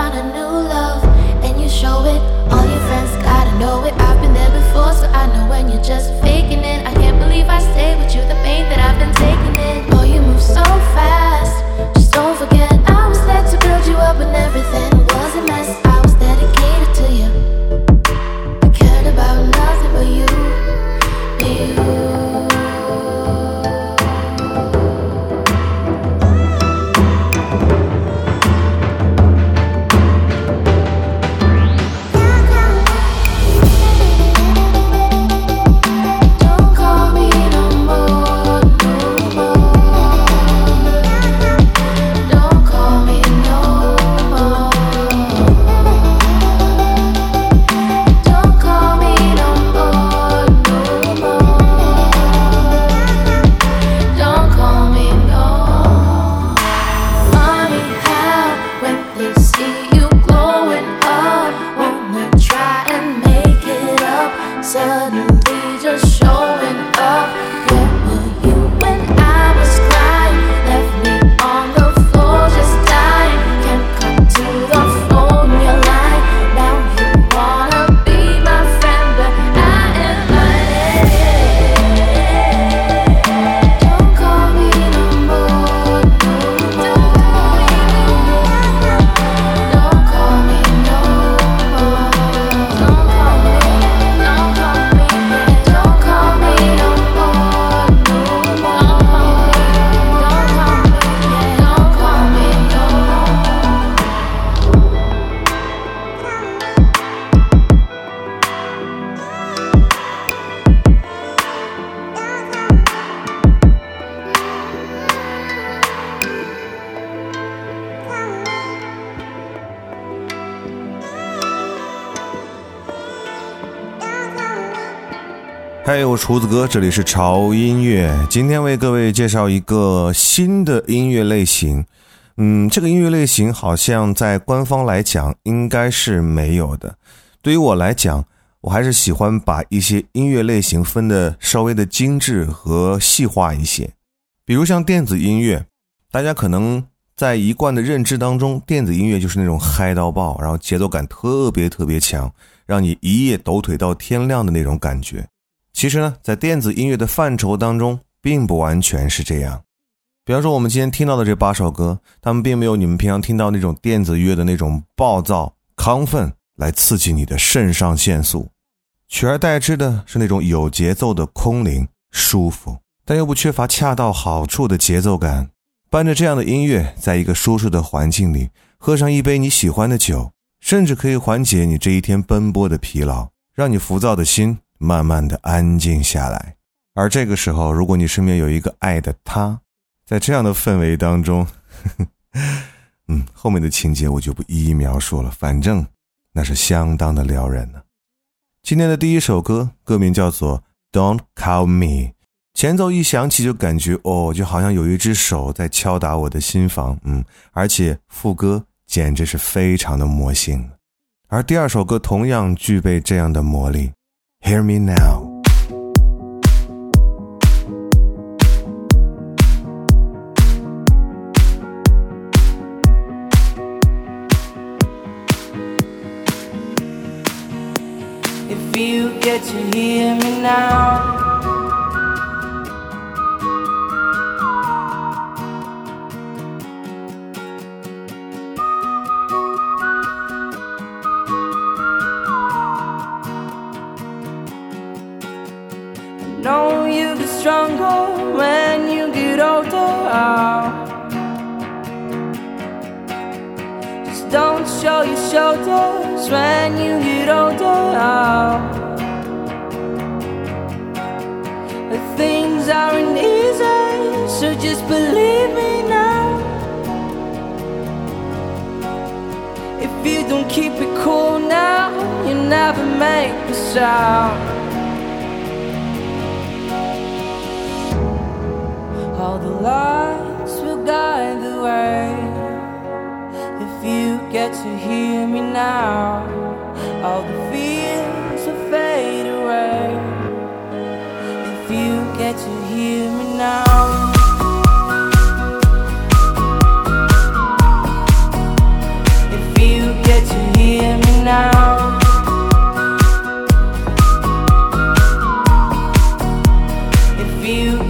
嗨，我厨子哥，这里是潮音乐。今天为各位介绍一个新的音乐类型。嗯，这个音乐类型好像在官方来讲应该是没有的。对于我来讲，我还是喜欢把一些音乐类型分的稍微的精致和细化一些。比如像电子音乐，大家可能在一贯的认知当中，电子音乐就是那种嗨到爆，然后节奏感特别特别强，让你一夜抖腿到天亮的那种感觉。其实呢，在电子音乐的范畴当中，并不完全是这样。比方说，我们今天听到的这八首歌，他们并没有你们平常听到那种电子乐的那种暴躁、亢奋，来刺激你的肾上腺素，取而代之的是那种有节奏的空灵、舒服，但又不缺乏恰到好处的节奏感。伴着这样的音乐，在一个舒适的环境里，喝上一杯你喜欢的酒，甚至可以缓解你这一天奔波的疲劳，让你浮躁的心慢慢的安静下来。而这个时候，如果你身边有一个爱的他，在这样的氛围当中，嗯，后面的情节我就不一一描述了，反正那是相当的撩人呢。今天的第一首歌，歌名叫做《Don't Call Me》，前奏一响起就感觉哦，就好像有一只手在敲打我的心房，嗯，而且副歌简直是非常的魔性。而第二首歌同样具备这样的魔力，《Hear Me now. If you get to hear me now. If you don't keep it cool now, you never make a sound. All the lights will guide the way. If you get to hear me now, all the fears will fade away If you get to hear me now.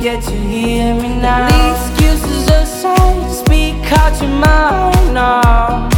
Get to hear me now. Excuses aside, speak out your mind now.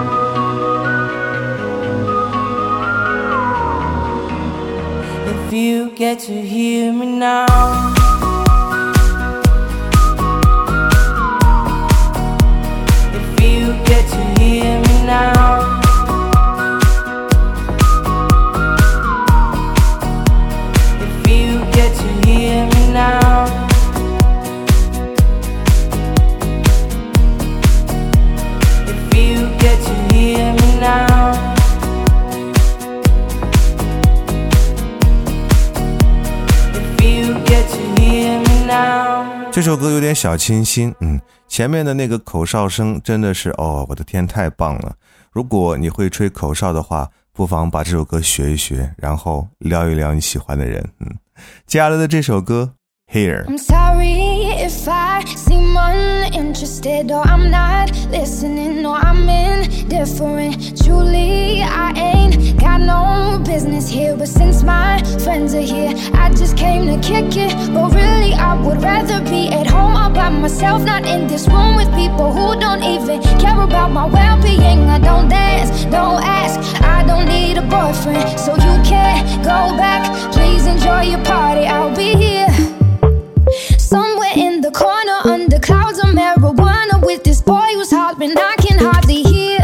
If you get to hear me now. 这首歌有点小清新，嗯，前面的那个口哨声真的是，哦，我的天，太棒了！如果你会吹口哨的话，不妨把这首歌学一学，然后撩一撩你喜欢的人，嗯。接下来的这首歌。here. If I seem uninterested or oh, I'm not listening or I'm indifferent. Truly, I ain't got no business here. But since my friends are here, I just came to kick it. But really, I would rather be at home all by myself, not in this room with people who don't even care about my well being. I don't dance, don't ask, I don't need a boyfriend. So you can't go back. Please enjoy your party, I'll be here. Somewhere in the corner, under clouds of marijuana, with this boy who's hollering, I can hardly hear.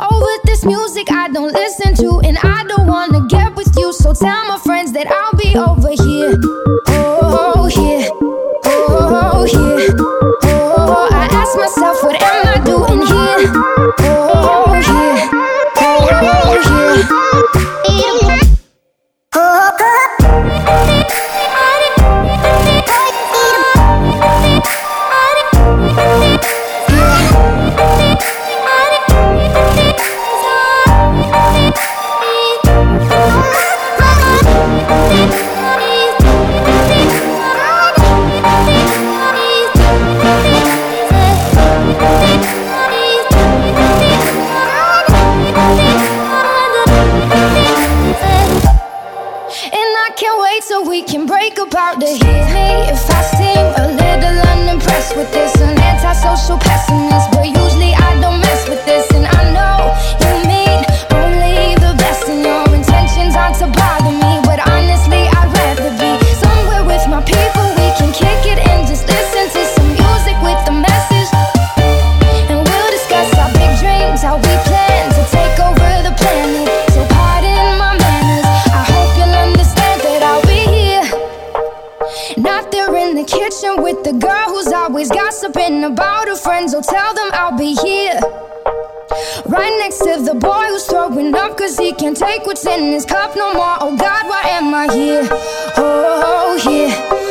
Oh, with this music I don't listen to, and I don't wanna get with you, so tell my friends that I'll be over here. Oh, here, oh, here, oh, I ask myself, what am I doing here? in the kitchen with the girl who's always gossiping about her friends. Oh, tell them I'll be here. Right next to the boy who's throwing up cause he can't take what's in his cup no more. Oh God, why am I here? Oh, oh, oh here.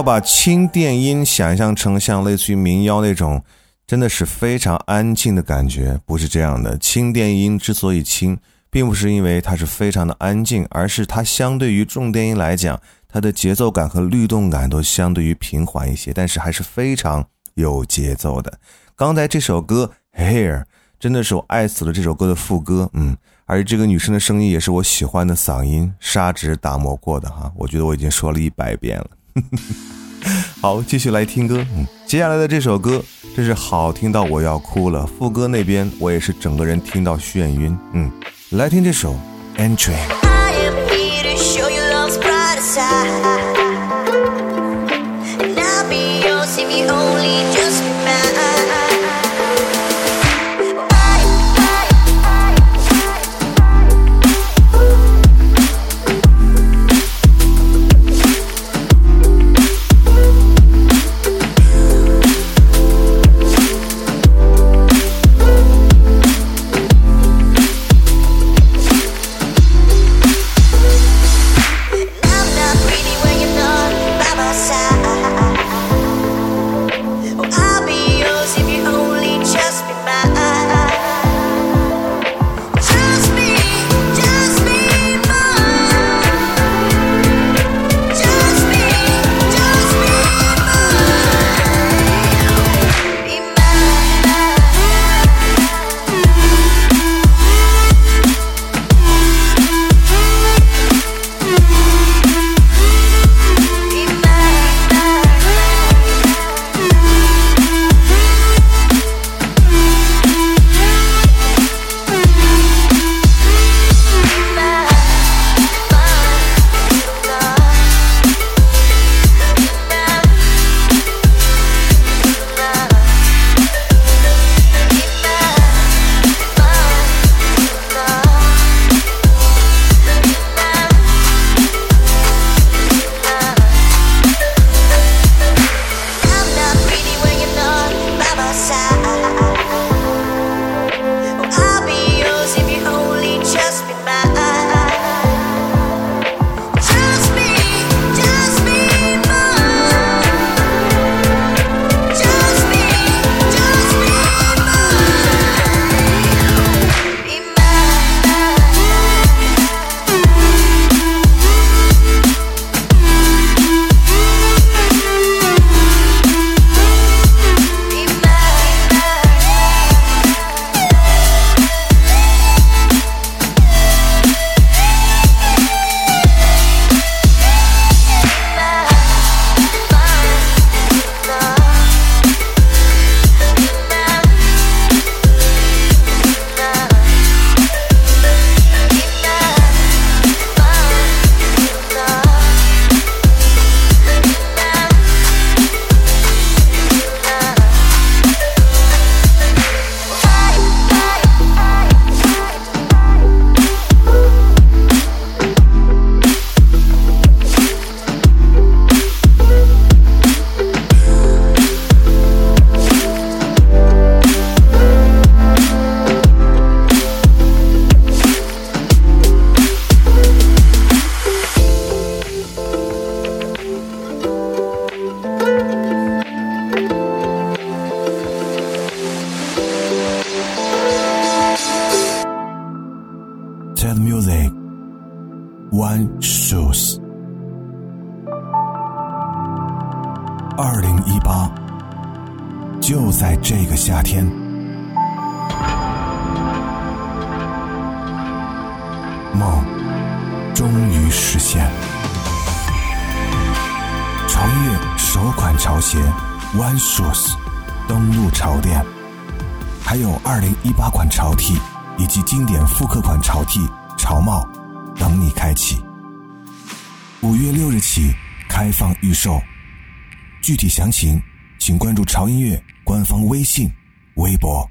要把轻电音想象成像类似于民谣那种，真的是非常安静的感觉，不是这样的。轻电音之所以轻，并不是因为它是非常的安静，而是它相对于重电音来讲，它的节奏感和律动感都相对于平缓一些，但是还是非常有节奏的。刚才这首歌《Hair》真的是我爱死了这首歌的副歌，嗯，而这个女生的声音也是我喜欢的嗓音，砂纸打磨过的哈，我觉得我已经说了一百遍了。好，继续来听歌。嗯，接下来的这首歌真是好听到我要哭了。副歌那边我也是整个人听到眩晕。嗯，来听这首《Entry》。终于实现。潮音乐首款潮鞋 One Shoes 登陆潮店，还有二零一八款潮 T 以及经典复刻款潮 T、潮帽等你开启。五月六日起开放预售。具体详情，请关注潮音乐官方微信、微博。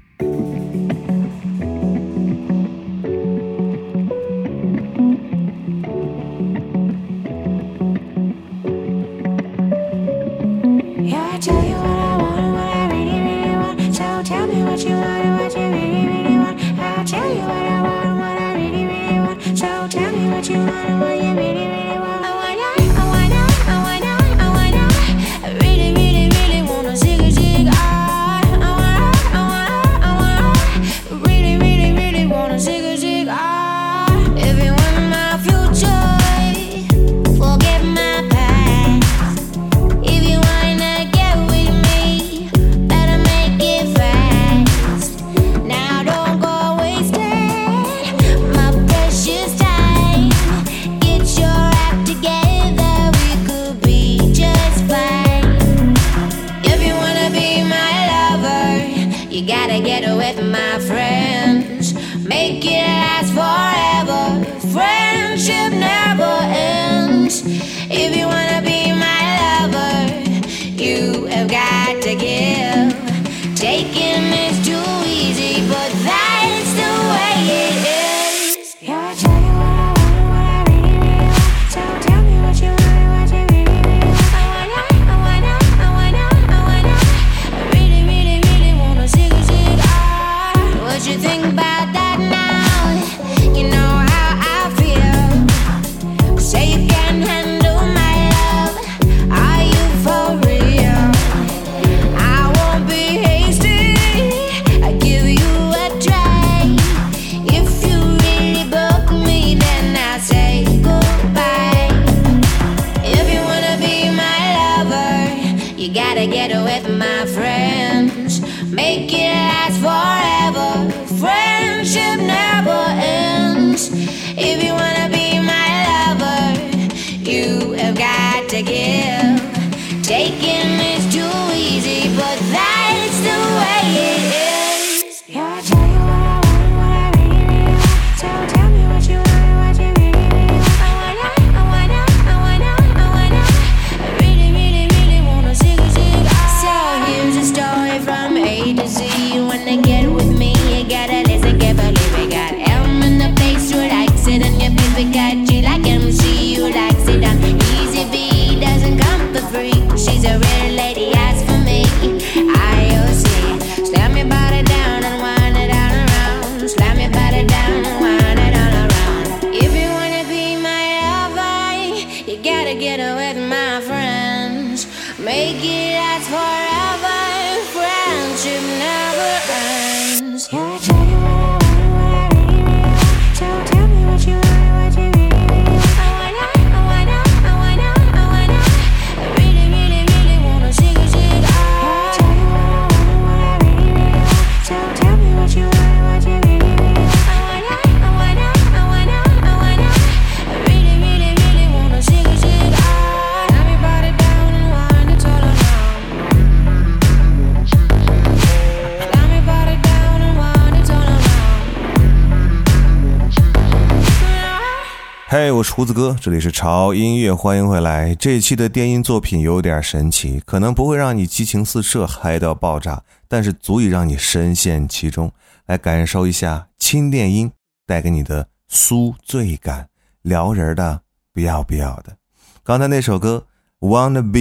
厨，子哥，这里是潮音乐，欢迎回来。这一期的电音作品有点神奇，可能不会让你激情四射、嗨到爆炸，但是足以让你深陷其中，来感受一下轻电音带给你的酥醉感，撩人的不要不要的。刚才那首歌《Wanna Be》，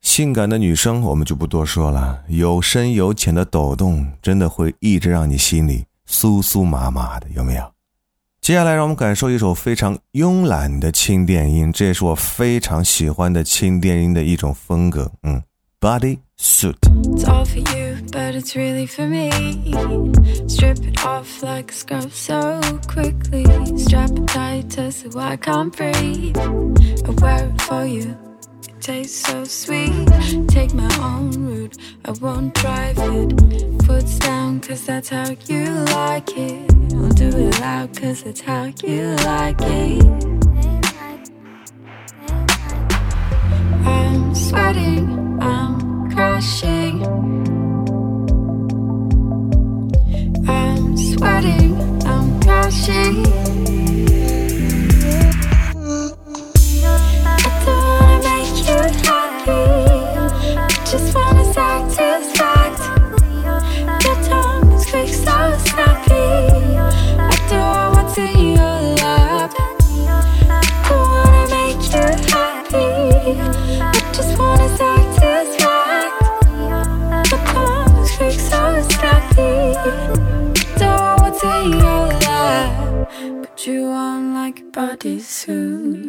性感的女生我们就不多说了，有深有浅的抖动，真的会一直让你心里酥酥麻麻的，有没有？接下来，让我们感受一首非常慵懒的轻电音，这也是我非常喜欢的轻电音的一种风格。嗯 Body Suit。It's all for you, but it's really for me. Strip it off like a scrub so quickly. Strap it tight so I can't breathe. I wear it for you. Tastes so sweet. Take my own route, I won't drive it. Foots down, cause that's how you like it. I'll do it loud, cause that's how you like it. I'm sweating, I'm crashing. I'm sweating, I'm crashing. body soon.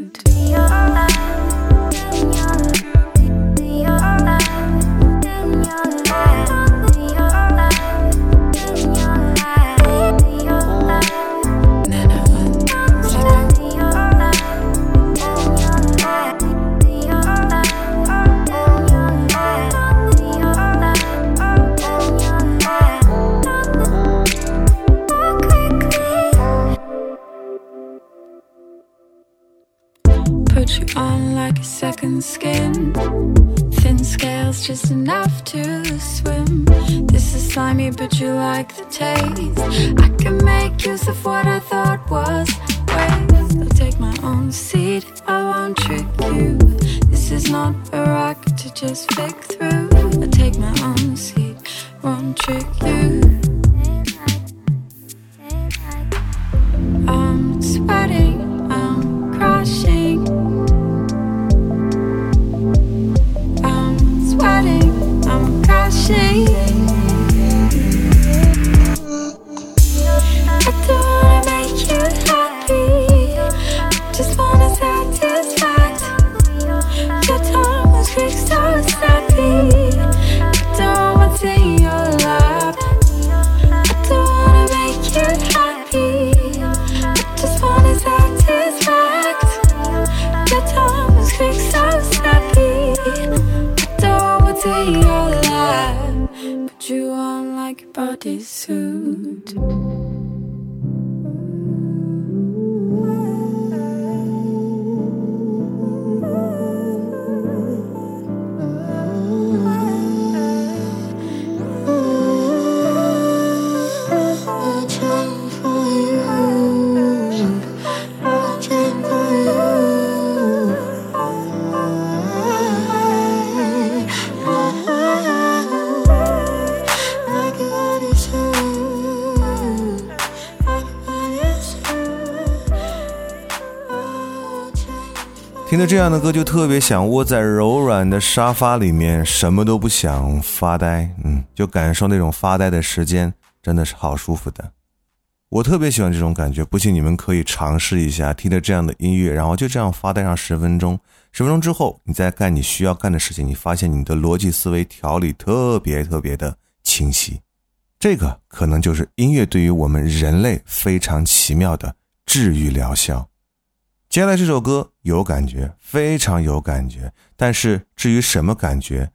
Just enough to swim. This is slimy, but you like the taste. I can make use of what I thought was waste. I'll take my own seat, I won't trick you. This is not a rock to just flick through. I'll take my own seat, won't trick you. 听着这样的歌，就特别想窝在柔软的沙发里面，什么都不想，发呆。嗯，就感受那种发呆的时间，真的是好舒服的。我特别喜欢这种感觉，不信你们可以尝试一下，听着这样的音乐，然后就这样发呆上十分钟。十分钟之后，你再干你需要干的事情，你发现你的逻辑思维条理特别特别的清晰。这个可能就是音乐对于我们人类非常奇妙的治愈疗效。接下来这首歌有感觉，非常有感觉，但是至于什么感觉，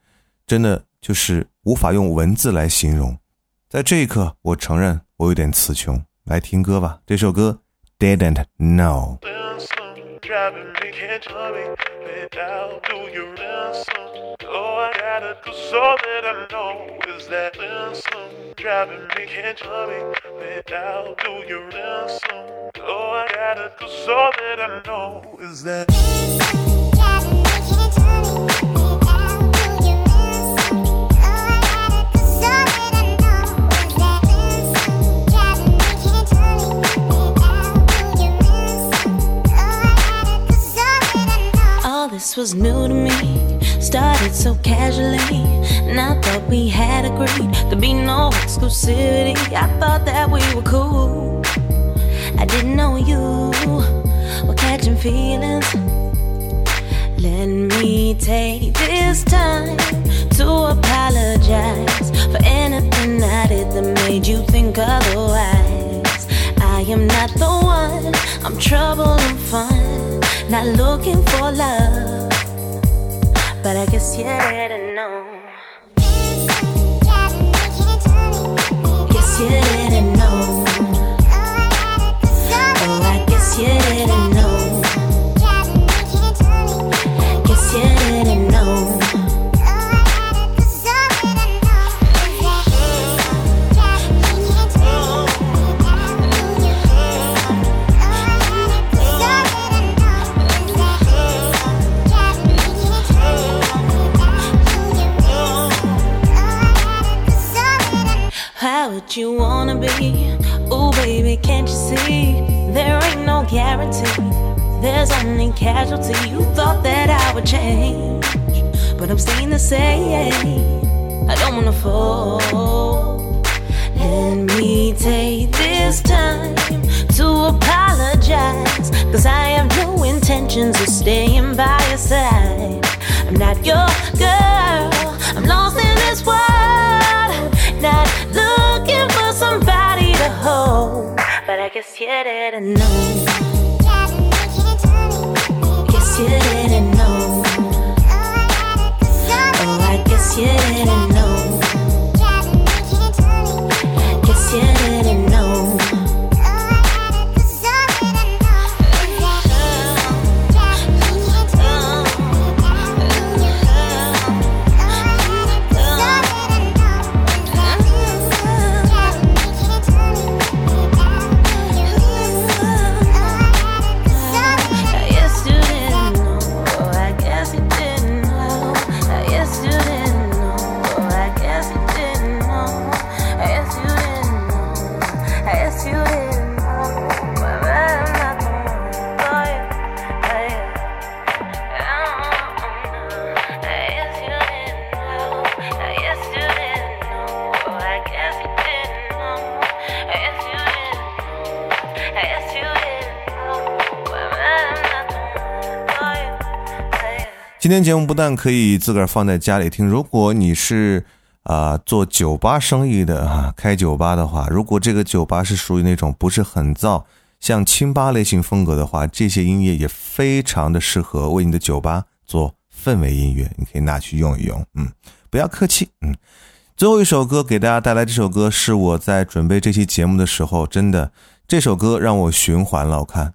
真的就是无法用文字来形容。在这一刻，我承认我有点词穷。来听歌吧，这首歌《Didn't Know》。Listen, driving me can't tell me without do you listen? Oh, I gotta do so that I know is that listen, driving me can't tell me without do you listen? Gotta do so that I know is that All this was new to me. Started so casually, and I thought we had agreed to be no exclusivity. I thought that we were cool. I didn't know you were catching feelings. Let me take this time to apologize for anything I did that made you think otherwise. I am not the one, I'm trouble and fun, not looking for love. But I guess you didn't know. 今天节目不但可以自个儿放在家里听，如果你是啊、做酒吧生意的啊，开酒吧的话，如果这个酒吧是属于那种不是很燥，像清吧类型风格的话，这些音乐也非常的适合为你的酒吧做氛围音乐，你可以拿去用一用，嗯，不要客气，嗯。最后一首歌给大家带来，这首歌是我在准备这期节目的时候，真的这首歌让我循环了，我看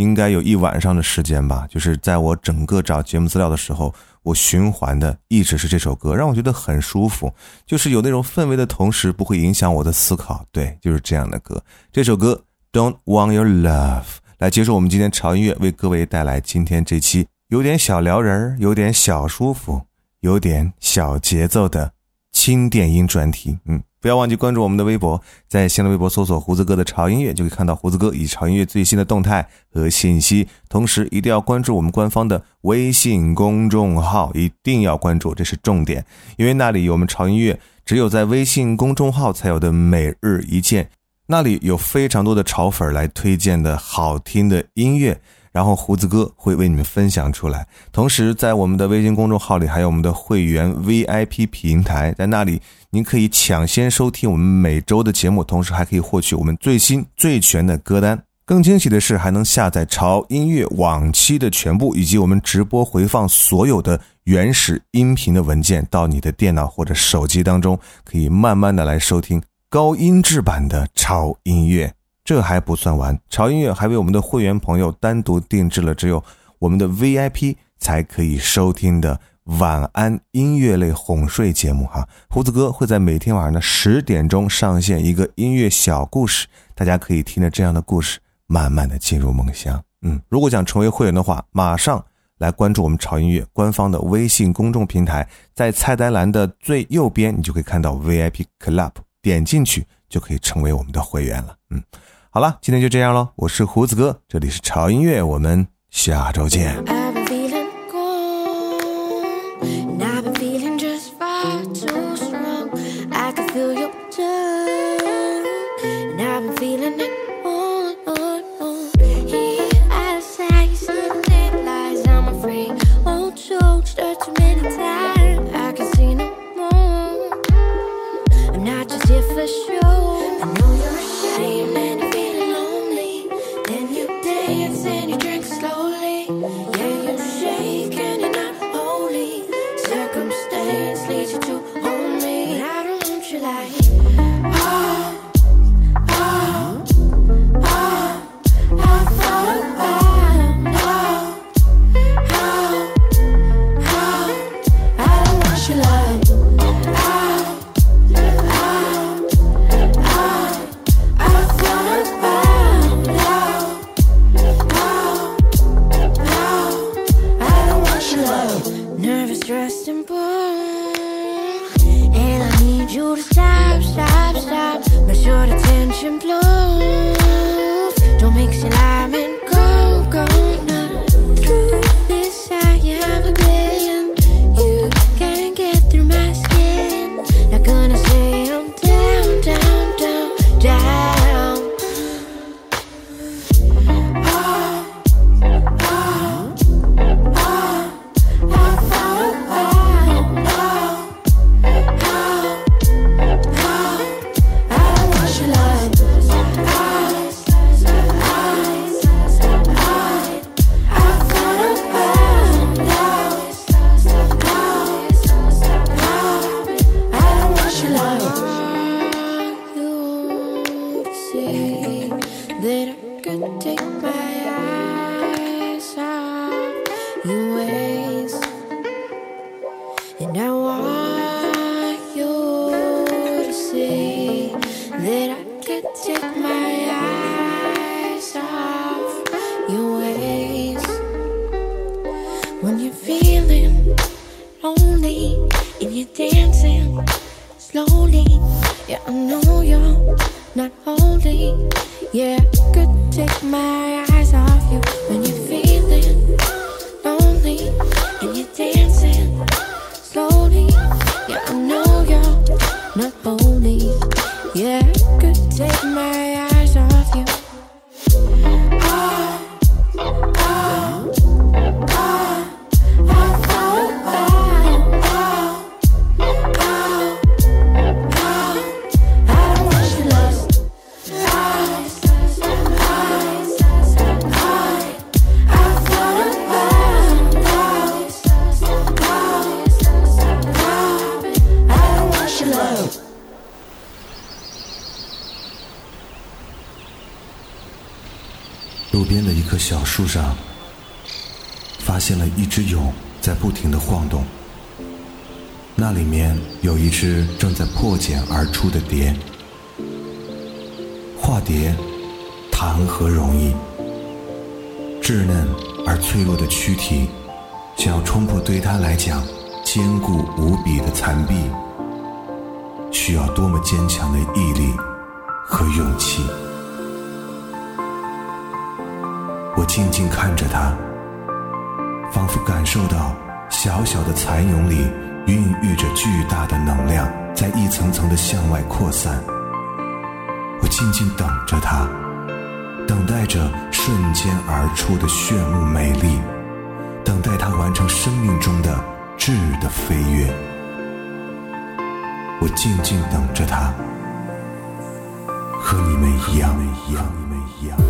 应该有一晚上的时间吧，就是在我整个找节目资料的时候，我循环的一直是这首歌，让我觉得很舒服，就是有那种氛围的同时不会影响我的思考，对，就是这样的歌。这首歌《Don't Want Your Love》来结束我们今天潮音乐，为各位带来今天这期有点小撩人儿、有点小舒服、有点小节奏的轻电音专题。嗯，不要忘记关注我们的微博，在新浪微博搜索“胡子哥的潮音乐”，就可以看到胡子哥以潮音乐最新的动态和信息。同时，一定要关注我们官方的微信公众号，一定要关注，这是重点，因为那里有我们潮音乐只有在微信公众号才有的每日一见，那里有非常多的潮粉来推荐的好听的音乐。然后胡子哥会为你们分享出来。同时，在我们的微信公众号里还有我们的会员 VIP 平台，在那里您可以抢先收听我们每周的节目，同时还可以获取我们最新最全的歌单。更惊喜的是，还能下载潮音乐往期的全部，以及我们直播回放所有的原始音频的文件到你的电脑或者手机当中，可以慢慢的来收听高音质版的潮音乐。这还不算完，潮音乐还为我们的会员朋友单独定制了只有我们的 VIP 才可以收听的晚安音乐类哄睡节目哈。胡子哥会在每天晚上的十点钟上线一个音乐小故事，大家可以听着这样的故事，慢慢的进入梦乡。嗯，如果想成为会员的话，马上来关注我们潮音乐官方的微信公众平台，在菜单栏的最右边，你就可以看到 VIP Club，点进去就可以成为我们的会员了。嗯。好了，今天就这样喽。我是胡子哥，这里是潮音乐，我们下周见。I've been feeling 在不停的晃动。那里面有一只正在破茧而出的蝶。化蝶，谈何容易？稚嫩而脆弱的躯体，想要冲破对它来讲坚固无比的残壁，需要多么坚强的毅力和勇气！我静静看着它，仿佛感受到小小的蚕蛹里孕育着巨大的能量，在一层层的向外扩散。我静静等着它，等待着瞬间而出的炫目美丽，等待它完成生命中的质的飞跃。我静静等着它，和你们一样，一样，你们一样。